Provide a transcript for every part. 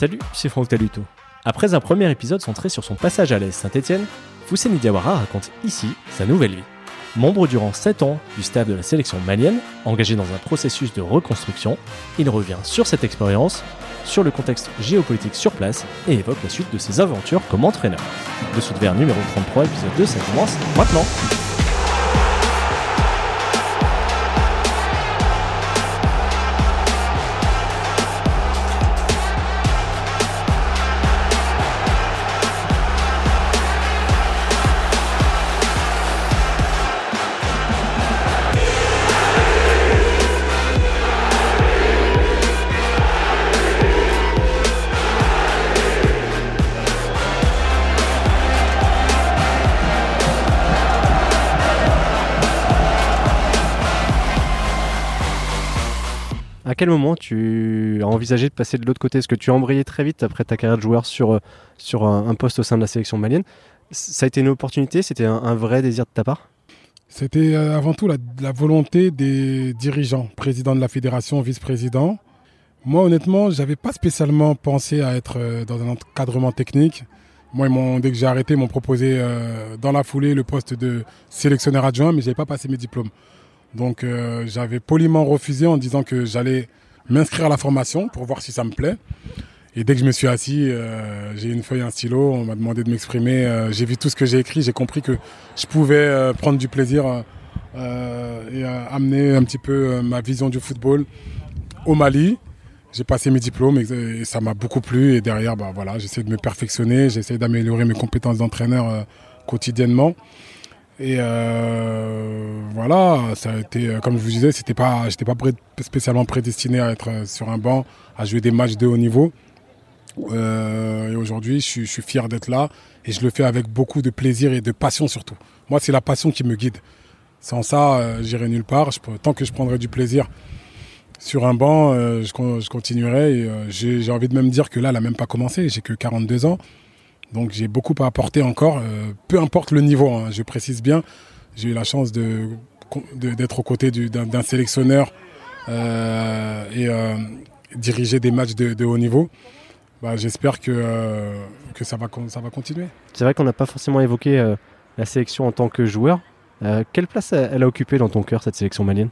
Salut, c'est Franck Taluto. Après un premier épisode centré sur son passage à l'AS Saint-Etienne, Fousseni Diawara raconte ici sa nouvelle vie. Membre durant 7 ans du staff de la sélection malienne, engagé dans un processus de reconstruction, il revient sur cette expérience, sur le contexte géopolitique sur place et évoque la suite de ses aventures comme entraîneur. Le Sud Vert numéro 33, épisode 2, ça commence maintenant. Quel moment tu as envisagé de passer de l'autre côté? Est-ce que tu as embrayé très vite après ta carrière de joueur sur, euh, sur un, poste au sein de la sélection malienne? Ça a été une opportunité? C'était un, vrai désir de ta part? C'était euh, avant tout la, volonté des dirigeants, président de la fédération, vice-président. Moi, honnêtement, j'avais pas spécialement pensé à être euh, dans un encadrement technique. Moi, ils dès que j'ai arrêté, ils m'ont proposé dans la foulée le poste de sélectionneur adjoint, mais je n'avais pas passé mes diplômes. Donc euh, j'avais poliment refusé en disant que j'allais m'inscrire à la formation pour voir si ça me plaît. Et dès que je me suis assis, euh, j'ai une feuille, un stylo, on m'a demandé de m'exprimer. Euh, j'ai vu tout ce que j'ai écrit, j'ai compris que je pouvais euh, prendre du plaisir euh, et amener un petit peu ma vision du football au Mali. J'ai passé mes diplômes et, et ça m'a beaucoup plu. Et derrière, bah, voilà, j'essaie de me perfectionner, j'essaie d'améliorer mes compétences d'entraîneur quotidiennement. Et euh, voilà, ça a été, comme je vous disais, c'était pas, pas spécialement prédestiné à être sur un banc, à jouer des matchs de haut niveau. Euh, et aujourd'hui, je, suis fier d'être là et je le fais avec beaucoup de plaisir et de passion surtout. Moi, c'est la passion qui me guide. Sans ça, euh, j'irai nulle part. Tant que je prendrai du plaisir sur un banc, euh, je, je, continuerai. Euh, j'ai envie de même dire que là, elle n'a même pas commencé. J'ai que 42 ans. Donc j'ai beaucoup à apporter encore, euh, peu importe le niveau, hein, je précise bien. J'ai eu la chance de d'être aux côtés d'un sélectionneur euh, et euh, diriger des matchs de, de haut niveau. Bah, J'espère que, que ça, va, ça va continuer. C'est vrai qu'on n'a pas forcément évoqué la sélection en tant que joueur. Quelle place elle a occupé dans ton cœur, cette sélection malienne?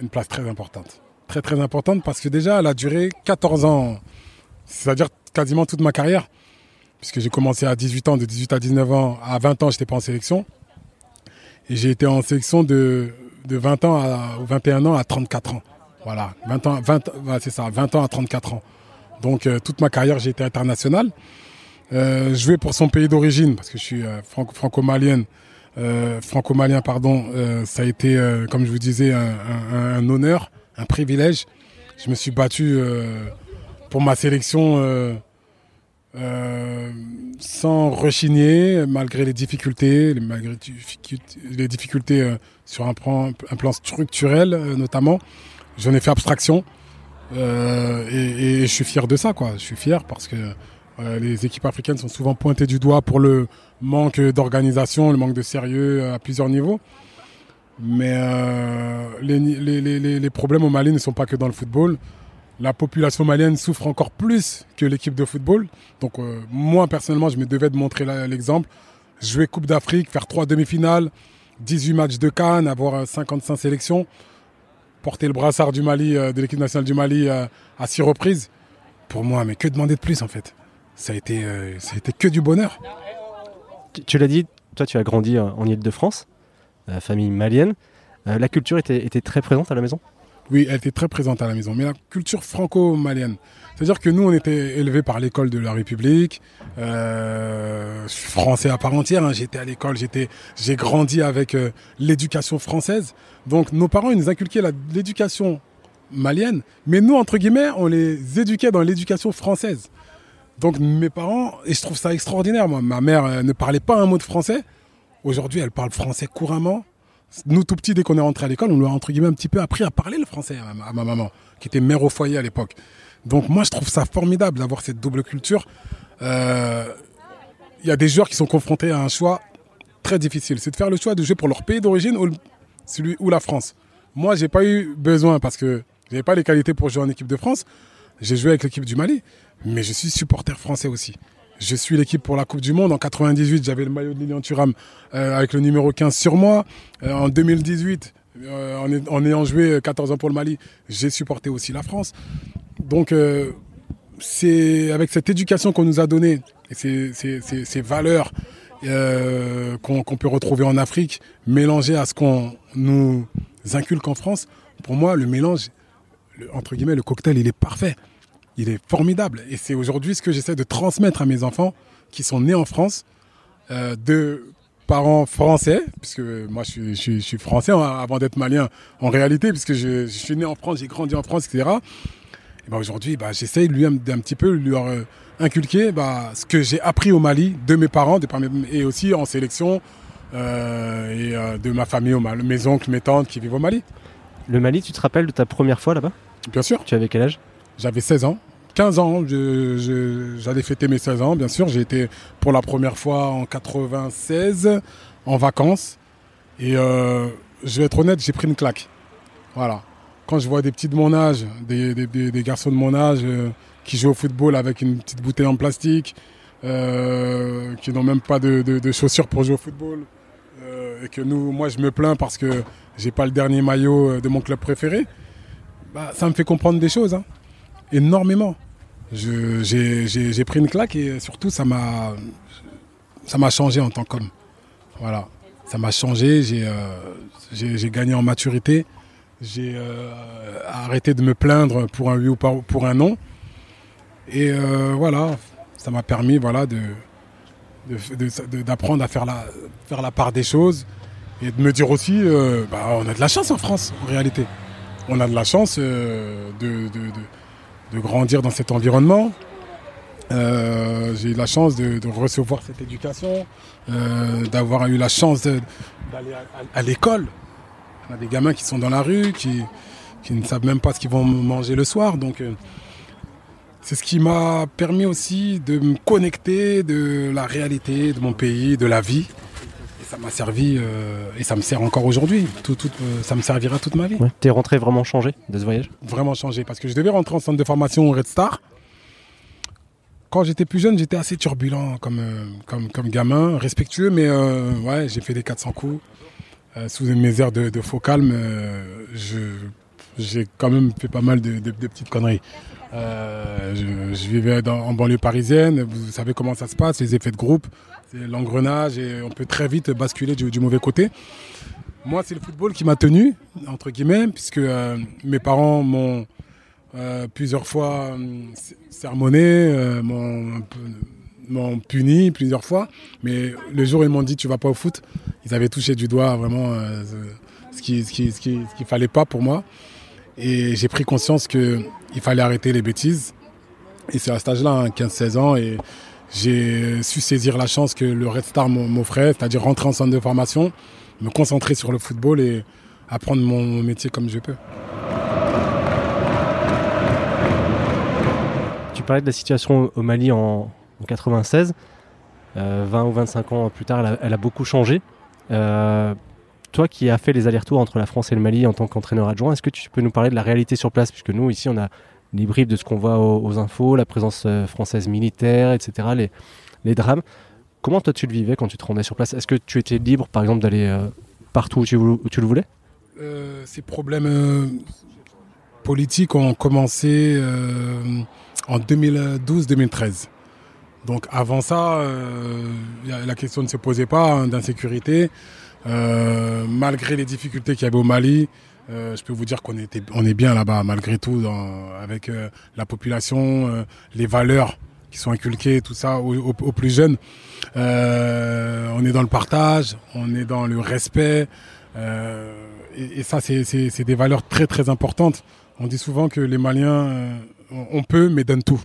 Une place très importante. Très très importante parce que déjà, elle a duré 14 ans, c'est-à-dire quasiment toute ma carrière puisque j'ai commencé à 18 ans, de 18 à 19 ans, à 20 ans, j'étais pas en sélection. Et j'ai été en sélection de, de 20 ans à 21 ans à 34 ans. Voilà, 20 ans, 20, c'est ça, 20 ans à 34 ans. Donc euh, toute ma carrière, j'ai été international. Euh, jouer pour son pays d'origine, parce que je suis euh, franco-malien, euh, franco-malien, pardon, euh, ça a été, comme je vous disais, un, un, honneur, un privilège. Je me suis battu pour ma sélection euh, sans rechigner, malgré les difficultés, les difficultés euh, sur un plan, structurel euh, notamment. J'en ai fait abstraction et, et, je suis fier de ça. Quoi. Je suis fier parce que les équipes africaines sont souvent pointées du doigt pour le manque d'organisation, le manque de sérieux à plusieurs niveaux. Mais les, les, les, les problèmes au Mali ne sont pas que dans le football la population malienne souffre encore plus que l'équipe de football. Donc euh, moi personnellement, je me devais de montrer l'exemple. Jouer Coupe d'Afrique, faire trois demi-finales, 18 matchs de Cannes, avoir 55 sélections, porter le brassard euh, de l'équipe nationale du Mali euh, à six reprises. Pour moi, mais que demander de plus en fait? Ça a été, euh, que du bonheur. Tu, l'as dit, toi tu as grandi en Ile-de-France, famille malienne. la culture était très présente à la maison? Oui, elle était très présente à la maison. Mais la culture franco-malienne, c'est-à-dire que nous, on était élevés par l'école de la République, euh, français à part entière. Hein. J'étais à l'école, j'ai grandi avec euh, l'éducation française. Donc, nos parents, ils nous inculquaient l'éducation malienne, mais nous, entre guillemets, on les éduquait dans l'éducation française. Donc, mes parents, et je trouve ça extraordinaire. Moi, ma mère euh, ne parlait pas un mot de français. Aujourd'hui, elle parle français couramment nous tout petits, dès qu'on est rentré à l'école, on lui a entre guillemets un petit peu appris à parler le français à ma, maman, qui était mère au foyer à l'époque. Donc moi, je trouve ça formidable d'avoir cette double culture. Il euh, y a des joueurs qui sont confrontés à un choix très difficile, c'est de faire le choix de jouer pour leur pays d'origine ou celui ou la France. Moi, j'ai pas eu besoin parce que j'avais pas les qualités pour jouer en équipe de France. j'ai joué avec l'équipe du Mali, mais je suis supporter français aussi. Je suis l'équipe pour la Coupe du Monde. En 98, j'avais le maillot de Lilian Thuram euh, avec le numéro 15 sur moi. Euh, en 2018, en, en, ayant joué 14 ans pour le Mali, j'ai supporté aussi la France. Donc, c'est avec cette éducation qu'on nous a donnée et ces, valeurs euh, qu'on peut retrouver en Afrique, mélangées à ce qu'on nous inculque en France, pour moi, le mélange, entre guillemets, le cocktail, il est parfait. Il est formidable. Et c'est aujourd'hui ce que j'essaie de transmettre à mes enfants qui sont nés en France, euh, de parents français, puisque moi je suis, je, je suis français avant d'être malien en réalité, puisque je, je suis né en France, j'ai grandi en France, etc. Et ben aujourd'hui, bah, j'essaye lui d'un petit peu lui euh, inculquer bah, ce que j'ai appris au Mali de mes parents de, et aussi en sélection euh, et euh, de ma famille au Mali, mes oncles, mes tantes qui vivent au Mali. Le Mali, tu te rappelles de ta première fois là-bas? Bien sûr. Tu avais quel âge? J'avais 16 ans. 15 ans, j'allais fêter mes 16 ans, bien sûr. J'ai été pour la première fois en 96 en vacances. Et euh, je vais être honnête, j'ai pris une claque. Voilà quand je vois des petits de mon âge, des, garçons de mon âge euh, qui jouent au football avec une petite bouteille en plastique, euh, qui n'ont même pas de, chaussures pour jouer au football, et que nous, moi, je me plains parce que j'ai pas le dernier maillot de mon club préféré, bah, ça me fait comprendre des choses, hein, énormément. J'ai pris une claque et surtout, ça m'a changé en tant qu'homme. Voilà, ça m'a changé. J'ai euh, gagné en maturité. J'ai euh, arrêté de me plaindre pour un oui ou pour un non. Et euh, voilà, ça m'a permis voilà, de, d'apprendre à faire la, faire la part des choses et de me dire aussi, bah, on a de la chance en France, en réalité. On a de la chance de, de, grandir dans cet environnement. Euh, j'ai eu la chance de, recevoir cette éducation, euh, d'avoir eu la chance d'aller à, l'école. On a des gamins qui sont dans la rue, qui, qui ne savent même pas ce qu'ils vont manger le soir. Donc, euh, c'est ce qui m'a permis aussi de me connecter de la réalité de mon pays, de la vie. Ça m'a servi euh, et ça me sert encore aujourd'hui. Tout, tout, euh, ça me servira toute ma vie. Ouais. T'es rentré vraiment changé de ce voyage? Vraiment changé parce que je devais rentrer en centre de formation au Red Star. Quand j'étais plus jeune, j'étais assez turbulent comme, euh, comme, comme gamin, respectueux, mais ouais, j'ai fait des 400 coups. Sous mes airs de, de faux calme, j'ai quand même fait pas mal de, de, de petites conneries. Euh, je, je, vivais dans, en banlieue parisienne, vous savez comment ça se passe, les effets de groupe, c'est l'engrenage et on peut très vite basculer du, mauvais côté. Moi, c'est le football qui m'a tenu, entre guillemets, puisque euh, mes parents m'ont euh, plusieurs fois sermonné, m'ont puni plusieurs fois, mais le jour où ils m'ont dit tu vas pas au foot, ils avaient touché du doigt vraiment euh, ce qui ce qui ce qui ce qu'il fallait pas pour moi. Et j'ai pris conscience que il fallait arrêter les bêtises. Et c'est à cet âge-là, hein, 15-16 ans, et j'ai su saisir la chance que le Red Star m'offrait, c'est-à-dire rentrer en centre de formation, me concentrer sur le football et apprendre mon métier comme je peux. Tu parlais de la situation au Mali en, en 96. Euh, 20 ou 25 ans plus tard, elle a, elle a beaucoup changé. Euh, toi qui as fait les allers-retours entre la France et le Mali en tant qu'entraîneur adjoint, est-ce que tu peux nous parler de la réalité sur place? Puisque nous, ici, on a les de ce qu'on voit aux, infos, la présence euh, française militaire, etc., les, drames. Comment toi tu le vivais quand tu te rendais sur place? Est-ce que tu étais libre, par exemple, d'aller euh, partout où tu, le voulais? Euh, Ces problèmes politiques ont commencé en 2012-2013. Donc avant ça, la question ne se posait pas hein, d'insécurité. Malgré les difficultés qu'il y avait au Mali, euh, je peux vous dire qu'on était, on est bien là-bas malgré tout, dans, avec euh, la population, euh, les valeurs qui sont inculquées, tout ça aux, aux, plus jeunes. on est dans le partage, on est dans le respect, et, et, ça c'est des valeurs très très importantes. On dit souvent que les Maliens, on peut mais donnent tout.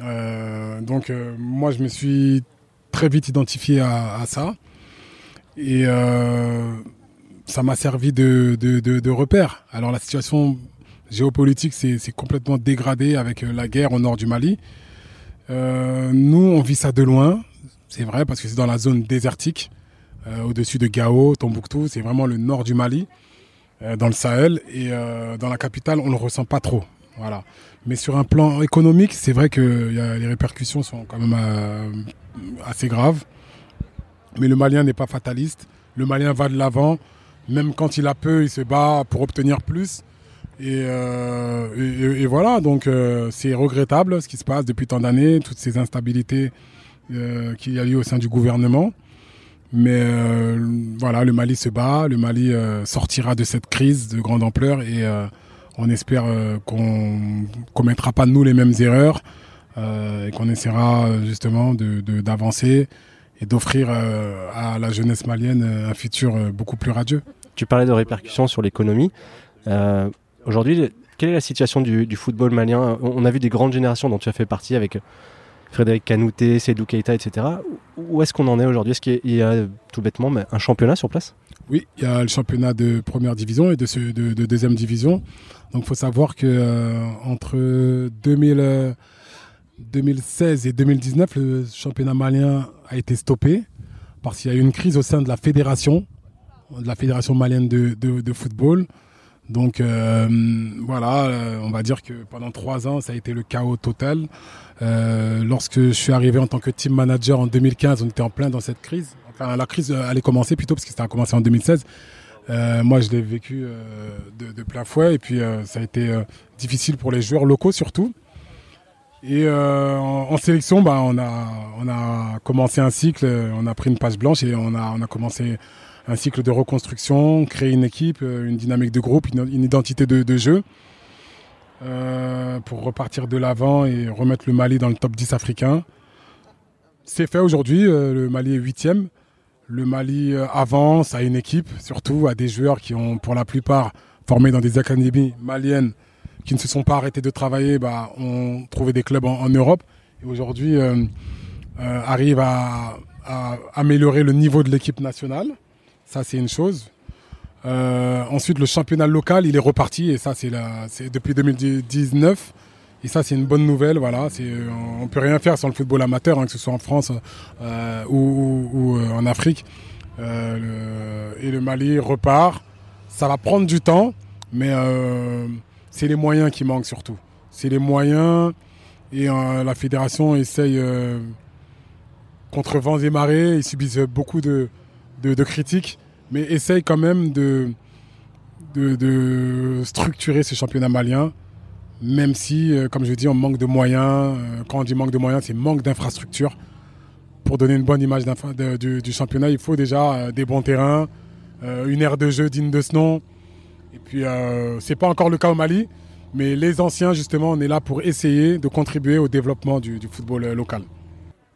Euh, donc euh, moi je me suis très vite identifié à, à ça et euh, ça m'a servi de, repère. Alors la situation géopolitique s'est complètement dégradée avec la guerre au nord du Mali. Euh, nous on vit ça de loin, c'est vrai parce que c'est dans la zone désertique, euh, au-dessus de Gao, Tombouctou, c'est vraiment le nord du Mali, euh, dans le Sahel et dans la capitale on le ressent pas trop. Voilà. Mais sur un plan économique, c'est vrai que les répercussions sont quand même assez graves. Mais le Malien n'est pas fataliste. Le Malien va de l'avant. Même quand il a peu, il se bat pour obtenir plus. Et, et, voilà, donc c'est regrettable ce qui se passe depuis tant d'années, toutes ces instabilités euh, qu'il y a eu au sein du gouvernement. Mais euh, voilà, le Mali se bat, le Mali euh, sortira de cette crise de grande ampleur et on espère qu'on commettra pas nous les mêmes erreurs et qu'on essaiera justement d'avancer et d'offrir à la jeunesse malienne un futur beaucoup plus radieux. Tu parlais de répercussions sur l'économie. Aujourd'hui, quelle est la situation du, du, football malien? On a vu des grandes générations dont tu as fait partie avec Frédéric Canouté, Seydou Keita, etc. Où est-ce qu'on en est aujourd'hui? Est-ce qu'il y, a tout bêtement un championnat sur place? Oui, il y a le championnat de première division et de, de, deuxième division. Donc il faut savoir que euh, entre 2016 euh, et 2019, le championnat malien a été stoppé parce qu'il y a eu une crise au sein de la fédération, de la fédération malienne de, football. Donc euh, voilà, on va dire que pendant trois ans, ça a été le chaos total. Euh, lorsque je suis arrivé en tant que team manager en 2015, on était en plein dans cette crise. Enfin, la crise allait commencer plutôt parce que ça a commencé en 2016. Euh, moi, je l'ai vécu euh, de, plein fouet et puis ça a été difficile pour les joueurs locaux surtout. Et en, sélection, bah, on, a, commencé un cycle, on a pris une page blanche et on a, commencé un cycle de reconstruction, créer une équipe, une dynamique de groupe, une, identité de, jeu. Euh, pour repartir de l'avant et remettre le Mali dans le top 10 africain. C'est fait aujourd'hui, euh, le Mali est huitième. Le Mali euh, avance à une équipe, surtout à des joueurs qui ont pour la plupart formé dans des académies maliennes qui ne se sont pas arrêtés de travailler, bah, ont trouvé des clubs en, Europe et aujourd'hui euh, arrivent à, améliorer le niveau de l'équipe nationale. Ça, c'est une chose. Euh, ensuite, le championnat local, il est reparti et ça, c'est depuis 2019. Et ça, c'est une bonne nouvelle. Voilà, on peut rien faire sans le football amateur, hein, que ce soit en France euh, ou, euh, en Afrique. et le Mali repart. Ça va prendre du temps, mais c'est les moyens qui manquent surtout. C'est les moyens et la fédération essaye contre vents et marées. Ils subissent beaucoup de critiques mais essaye quand même de, structurer ce championnat malien, même si, euh, comme je dis, on manque de moyens. Euh, quand on dit manque de moyens, c'est manque d'infrastructures. Pour donner une bonne image du, championnat, il faut déjà euh, des bons terrains, une aire de jeu digne de ce nom. Puis, c'est pas encore le cas au Mali, mais les anciens, justement, on est là pour essayer de contribuer au développement du, football local.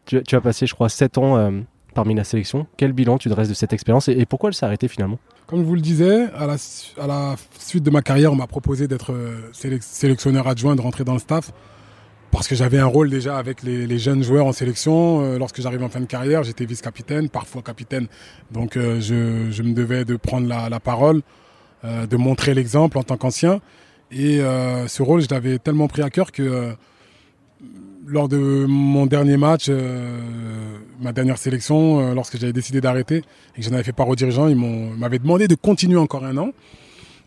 Tu, tu, as passé, je crois, 7 ans parmi la sélection. Quel bilan tu dresses de cette expérience et, pourquoi elle s'est arrêtée finalement? Comme je vous le disais, à la, à la suite de ma carrière, on m'a proposé d'être euh, sélectionneur adjoint, de rentrer dans le staff. Parce que j'avais un rôle déjà avec les, jeunes joueurs en sélection. Euh, lorsque j'arrivais en fin de carrière, j'étais vice-capitaine, parfois capitaine. Donc euh, je, me devais de prendre la, parole, de montrer l'exemple en tant qu'ancien. Et ce rôle, je l'avais tellement pris à cœur que lors de mon dernier match, euh, ma dernière sélection, euh, lorsque j'avais décidé d'arrêter et que j'en avais fait part aux dirigeants, ils m'avaient demandé de continuer encore un an.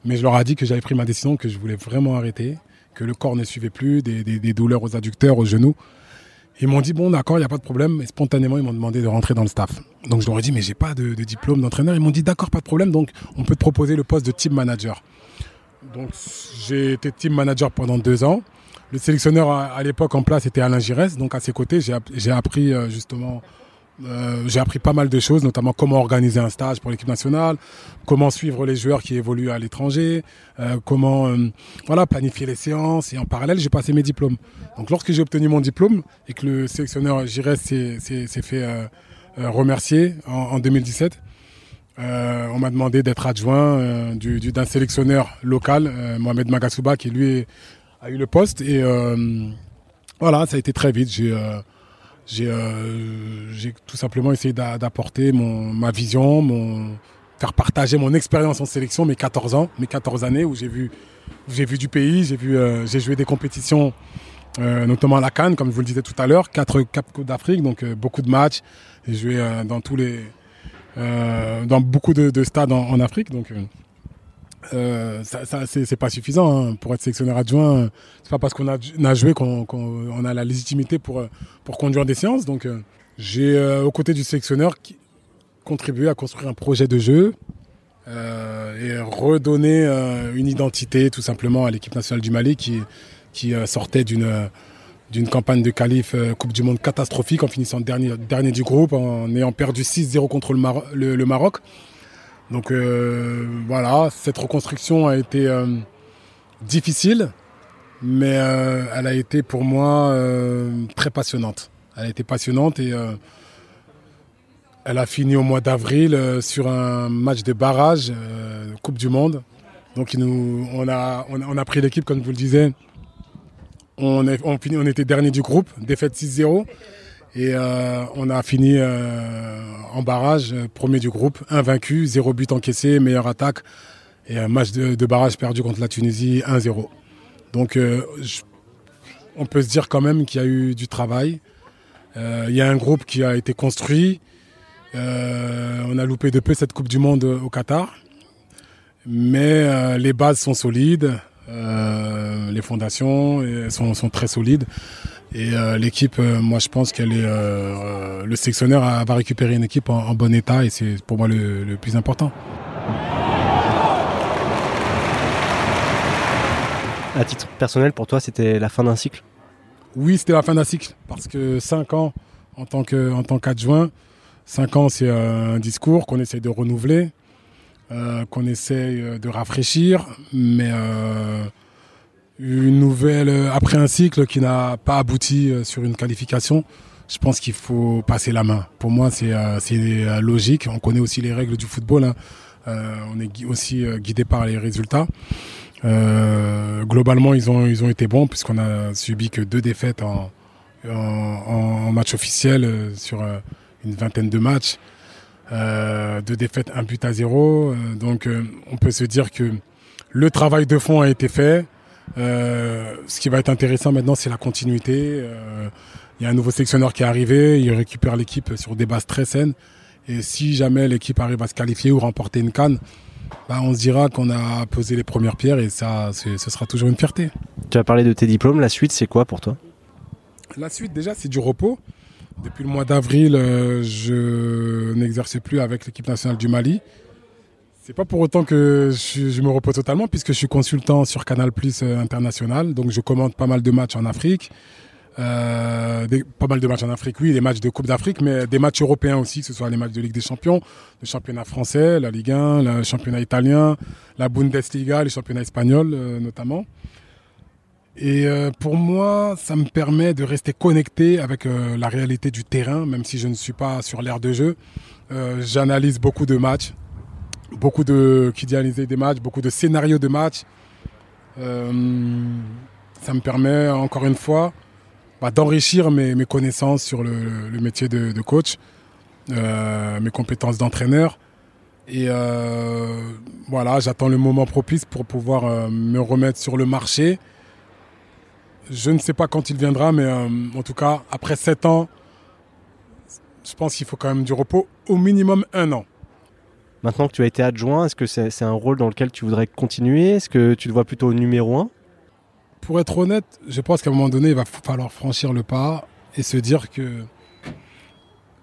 Mais je leur ai dit que j'avais pris ma décision, que je voulais vraiment arrêter, que le corps ne suivait plus, des, douleurs aux adducteurs, aux genoux. Ils m'ont dit bon d'accord, il n'y a pas de problème. Et spontanément, ils m'ont demandé de rentrer dans le staff. Donc je leur ai dit mais j'ai pas de, diplôme d'entraîneur. Ils m'ont dit d'accord, pas de problème. Donc on peut te proposer le poste de team manager. Donc j'ai été team manager pendant deux ans. Le sélectionneur à, l'époque en place était Alain Giresse, donc à ses côtés, j'ai appris euh, justement, euh, j'ai appris pas mal de choses, notamment comment organiser un stage pour l'équipe nationale, comment suivre les joueurs qui évoluent à l'étranger, euh, comment voilà planifier les séances. Et en parallèle, j'ai passé mes diplômes. Donc lorsque j'ai obtenu mon diplôme et que le sélectionneur Giresse s'est fait remercier en, en 2017. on m'a demandé d'être adjoint d'un sélectionneur local, Mohamed Magasuba, qui lui a eu le poste et euh, voilà, ça a été très vite. Euh, euh, j'ai tout simplement essayé d'apporter ma vision, mon, faire partager mon expérience en sélection, mes 14 ans, mes 14 années où j'ai vu, vu du pays, j'ai j'ai joué des compétitions, notamment à la Cannes, comme je vous le disais tout à l'heure, quatre Côte d'Afrique, donc beaucoup de matchs. J'ai joué dans tous les, dans beaucoup de, stades en, en Afrique, donc Euh, ça, c'est pas suffisant hein. pour être sélectionneur adjoint. C'est pas parce qu'on a, joué qu'on a la légitimité pour, pour conduire des séances. Donc, euh, j'ai, euh, aux côtés du sélectionneur, contribué à construire un projet de jeu et redonner une identité tout simplement à l'équipe nationale du Mali qui, qui sortait d'une d'une campagne de qualif Coupe du Monde catastrophique en finissant dernier, dernier du groupe, en ayant perdu 6-0 contre le Maroc. Donc euh, voilà, cette reconstruction a été euh, difficile, mais euh, elle a été pour moi très passionnante. Elle a été passionnante et elle a fini au mois d'avril sur un match de barrage, Coupe du Monde. Donc on, a, pris l'équipe, comme je vous le disais. On, on, on était dernier du groupe, défaite 6-0. Et euh, on a fini euh, en barrage, euh, premier du groupe, invaincu, zéro but encaissé, meilleure attaque. Et un match de, barrage perdu contre la Tunisie, 1-0. Donc on peut se dire quand même qu'il y a eu du travail. Il y a un groupe qui a été construit. on a loupé de peu cette Coupe du Monde au Qatar. Mais les bases sont solides. les fondations sont, sont très solides. Et euh, l'équipe, euh, moi je pense qu'elle est euh, le sélectionneur va récupérer une équipe en, bon état et c'est pour moi le, plus important. À titre personnel, pour toi, c'était la fin d'un cycle? Oui, c'était la fin d'un cycle parce que 5 ans en tant que en tant qu'adjoint, 5 ans c'est un discours qu'on essaie de renouveler, qu'on essaie de rafraîchir, mais une nouvelle euh, après un cycle qui n'a pas abouti euh, sur une qualification. Je pense qu'il faut passer la main. Pour moi, c'est euh, logique. On connaît aussi les règles du football. Hein. on est aussi guidé par les résultats. globalement, ils ont, ils ont été bons puisqu'on a subi que deux défaites en, en, match officiel sur une vingtaine de matchs. deux défaites, un but à zéro. donc, on peut se dire que le travail de fond a été fait. Euh, ce qui va être intéressant maintenant, c'est la continuité. Euh, il y a un nouveau sélectionneur qui est arrivé, il récupère l'équipe sur des bases très saines. Et si jamais l'équipe arrive à se qualifier ou remporter une canne, bah, on se dira qu'on a posé les premières pierres et ça, ce sera toujours une fierté. Tu as parlé de tes diplômes, la suite c'est quoi pour toi? La suite déjà c'est du repos. Depuis le mois d'avril, euh, je n'exerce plus avec l'équipe nationale du Mali. C'est pas pour autant que je, me repose totalement, puisque je suis consultant sur Canal Plus euh, International. Donc je commande pas mal de matchs en Afrique. Euh, pas mal de matchs en Afrique, oui, des matchs de Coupe d'Afrique, mais des matchs européens aussi, que ce soit les matchs de Ligue des Champions, le championnat français, la Ligue 1, le championnat italien, la Bundesliga, les championnats espagnols euh, notamment. Et pour moi, ça me permet de rester connecté avec la réalité du terrain, même si je ne suis pas sur l'air de jeu. J'analyse beaucoup de matchs, beaucoup de qui des matchs, beaucoup de scénarios de matchs. Euh, ça me permet encore une fois bah, d'enrichir mes, connaissances sur le, métier de, coach, euh, mes compétences d'entraîneur. Et euh, voilà, j'attends le moment propice pour pouvoir me remettre sur le marché. Je ne sais pas quand il viendra, mais en tout cas, après sept ans, je pense qu'il faut quand même du repos, au minimum un an. Maintenant que tu as été adjoint, est-ce que c'est un rôle dans lequel tu voudrais continuer? Est-ce que tu te vois plutôt numéro un? Pour être honnête, je pense qu'à un moment donné, il va falloir franchir le pas et se dire que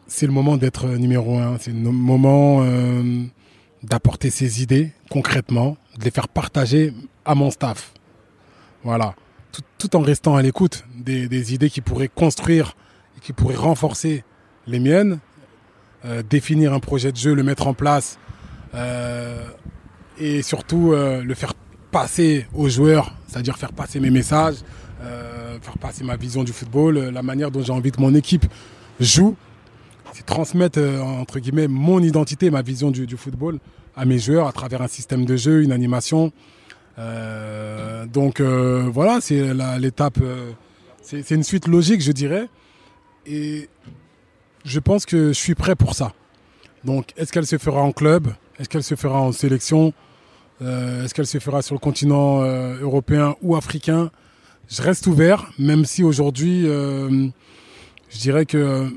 c'est le moment d'être numéro un. C'est le moment euh, d'apporter ses idées concrètement, de les faire partager à mon staff. Voilà. Tout, en restant à l'écoute des, idées qui pourraient construire et qui pourraient renforcer les miennes, euh, définir un projet de jeu, le mettre en place euh, et surtout euh, le faire passer aux joueurs, c'est-à-dire faire passer mes messages, euh, faire passer ma vision du football, la manière dont j'ai envie que mon équipe joue, c'est transmettre entre guillemets mon identité, ma vision du, football à mes joueurs à travers un système de jeu, une animation. donc voilà, c'est l'étape, c'est une suite logique, je dirais. Et je pense que je suis prêt pour ça. Donc, est-ce qu'elle se fera en club? Est-ce qu'elle se fera en sélection euh, Est-ce qu'elle se fera sur le continent euh, européen ou africain? Je reste ouvert, même si aujourd'hui, euh, je dirais que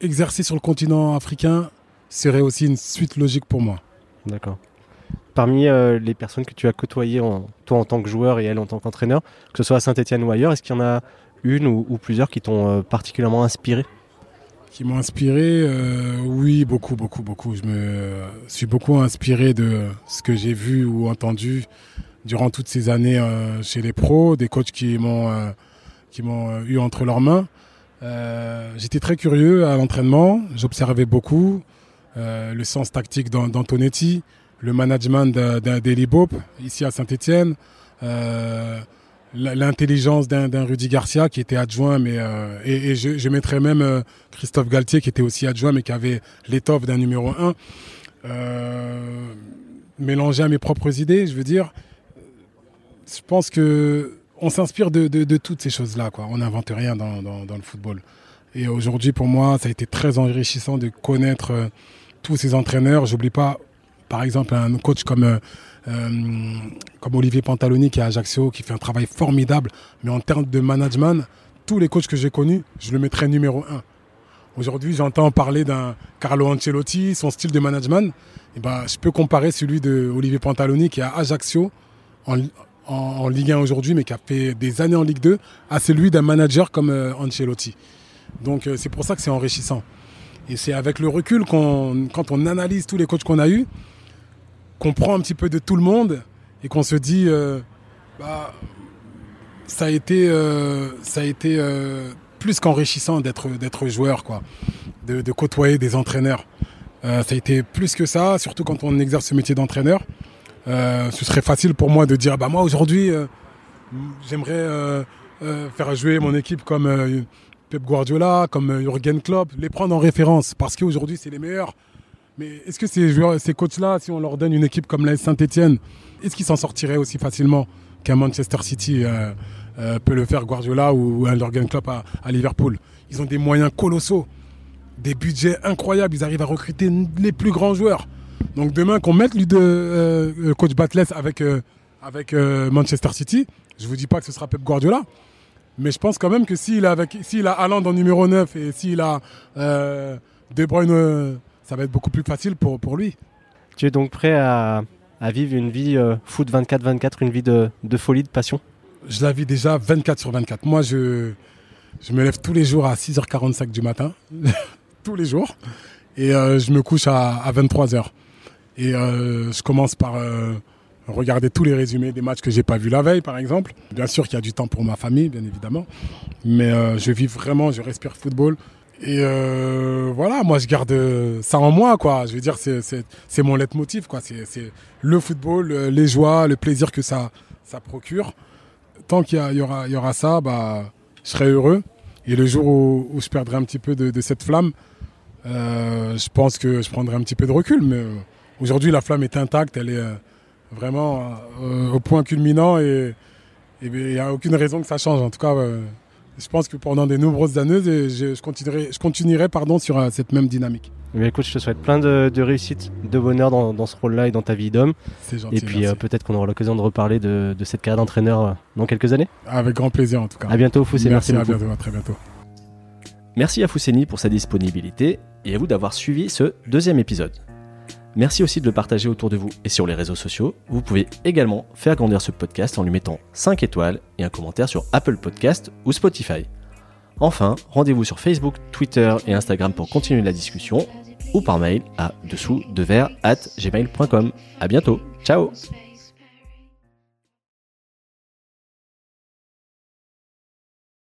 exercer sur le continent africain serait aussi une suite logique pour moi. D'accord. Parmi les personnes que tu as côtoyées, toi en tant que joueur et elle en tant qu'entraîneur, que ce soit à Saint-Etienne ou ailleurs, est-ce qu'il y en a une ou, plusieurs qui t'ont particulièrement inspiré? Qui m'ont inspiré Oui, beaucoup, beaucoup, beaucoup. Je me suis beaucoup inspiré de ce que j'ai vu ou entendu durant toutes ces années chez les pros, des coachs qui m'ont eu entre leurs mains. Euh, j'étais très curieux à l'entraînement, j'observais beaucoup euh, le sens tactique d'Antonetti, le management d'Eli Bope ici à Saint-Etienne, euh, l'intelligence d'un Rudy Garcia qui était adjoint, mais et, je, je, mettrais même Christophe Galtier qui était aussi adjoint, mais qui avait l'étoffe d'un numéro 1. mélanger à mes propres idées, je veux dire, je pense que on s'inspire de, toutes ces choses-là. Quoi. On n'invente rien dans, le football. Et aujourd'hui, pour moi, ça a été très enrichissant de connaître euh, tous ces entraîneurs. J'oublie pas, par exemple, un coach comme, euh, euh, comme Olivier Pantaloni qui est à Ajaccio, qui fait un travail formidable. Mais en termes de management, tous les coachs que j'ai connus, je le mettrais numéro un. Aujourd'hui, j'entends parler d'un Carlo Ancelotti, son style de management. Et ben, je peux comparer celui de Olivier Pantaloni qui est à Ajaccio en, en, Ligue 1 aujourd'hui, mais qui a fait des années en Ligue 2, à celui d'un manager comme euh, Ancelotti. Donc euh, c'est pour ça que c'est enrichissant. Et c'est avec le recul, qu'on, quand on analyse tous les coachs qu'on a eus, qu'on prend un petit peu de tout le monde et qu'on se dit, euh, bah, ça a été, ça a été plus qu'enrichissant d'être, d'être joueur, quoi, de, de, côtoyer des entraîneurs. ça a été plus que ça, surtout quand on exerce ce métier d'entraîneur. Euh, ce serait facile pour moi de dire bah moi aujourd'hui euh, j'aimerais euh, faire jouer mon équipe comme Pep Guardiola, comme Jürgen Klopp, les prendre en référence parce qu'aujourd'hui c'est les meilleurs. Mais est-ce que ces joueurs, ces coachs-là, si on leur donne une équipe comme la Saint-Etienne, est-ce qu'ils s'en sortiraient aussi facilement qu'un Manchester City peut le faire Guardiola ou, un Jürgen Klopp à, Liverpool? Ils ont des moyens colossaux, des budgets incroyables, ils arrivent à recruter les plus grands joueurs. Donc demain, qu'on mette lui de euh, coach Batless avec, euh, avec euh, Manchester City, je vous dis pas que ce sera Pep Guardiola, mais je pense quand même que s'il a, avec, s'il en numéro 9 et s'il a De Bruyne, ça va être beaucoup plus facile pour, pour lui. Tu es donc prêt à, à vivre une vie foot 24-24, une vie de, de, folie, de passion? Je la vis déjà 24 sur 24. Moi, je, je me lève tous les jours à 6h45 du matin, tous les jours, et je me couche à, à 23h. Et euh, je commence par euh, regarder tous les résumés des matchs que j'ai pas vus la veille, par exemple. Bien sûr qu'il y a du temps pour ma famille, bien évidemment. Mais euh, je vis vraiment, je respire football. Et voilà, moi je garde ça en moi, quoi. Je veux dire, c'est mon leitmotiv, quoi. C'est le football, les joies, le plaisir que ça, ça procure. Tant qu'il y, aura, ça, bah, je serai heureux. Et le jour où, je perdrai un petit peu de, cette flamme, je pense que je prendrai un petit peu de recul. Mais Aujourd'hui, la flamme est intacte, elle est euh, vraiment euh, au point culminant et il n'y a aucune raison que ça change. En tout cas, euh, je pense que pendant de nombreuses années, je, continuerai, je continuerai pardon, sur cette même dynamique. Mais écoute, je te souhaite plein de, réussite, de bonheur dans, ce rôle-là et dans ta vie d'homme. C'est gentil. Et puis peut-être qu'on aura l'occasion de reparler de, cette carrière d'entraîneur dans quelques années. Avec grand plaisir en tout cas. À bientôt Foussé, merci, merci à bientôt, à très bientôt. Merci à Fousseni pour sa disponibilité et à vous d'avoir suivi ce deuxième épisode. Merci aussi de le partager autour de vous et sur les réseaux sociaux. Vous pouvez également faire grandir ce podcast en lui mettant 5 étoiles et un commentaire sur Apple Podcast ou Spotify. Enfin, rendez-vous sur Facebook, Twitter et Instagram pour continuer la discussion ou par mail à dessous de verre at gmail.com. À bientôt. Ciao!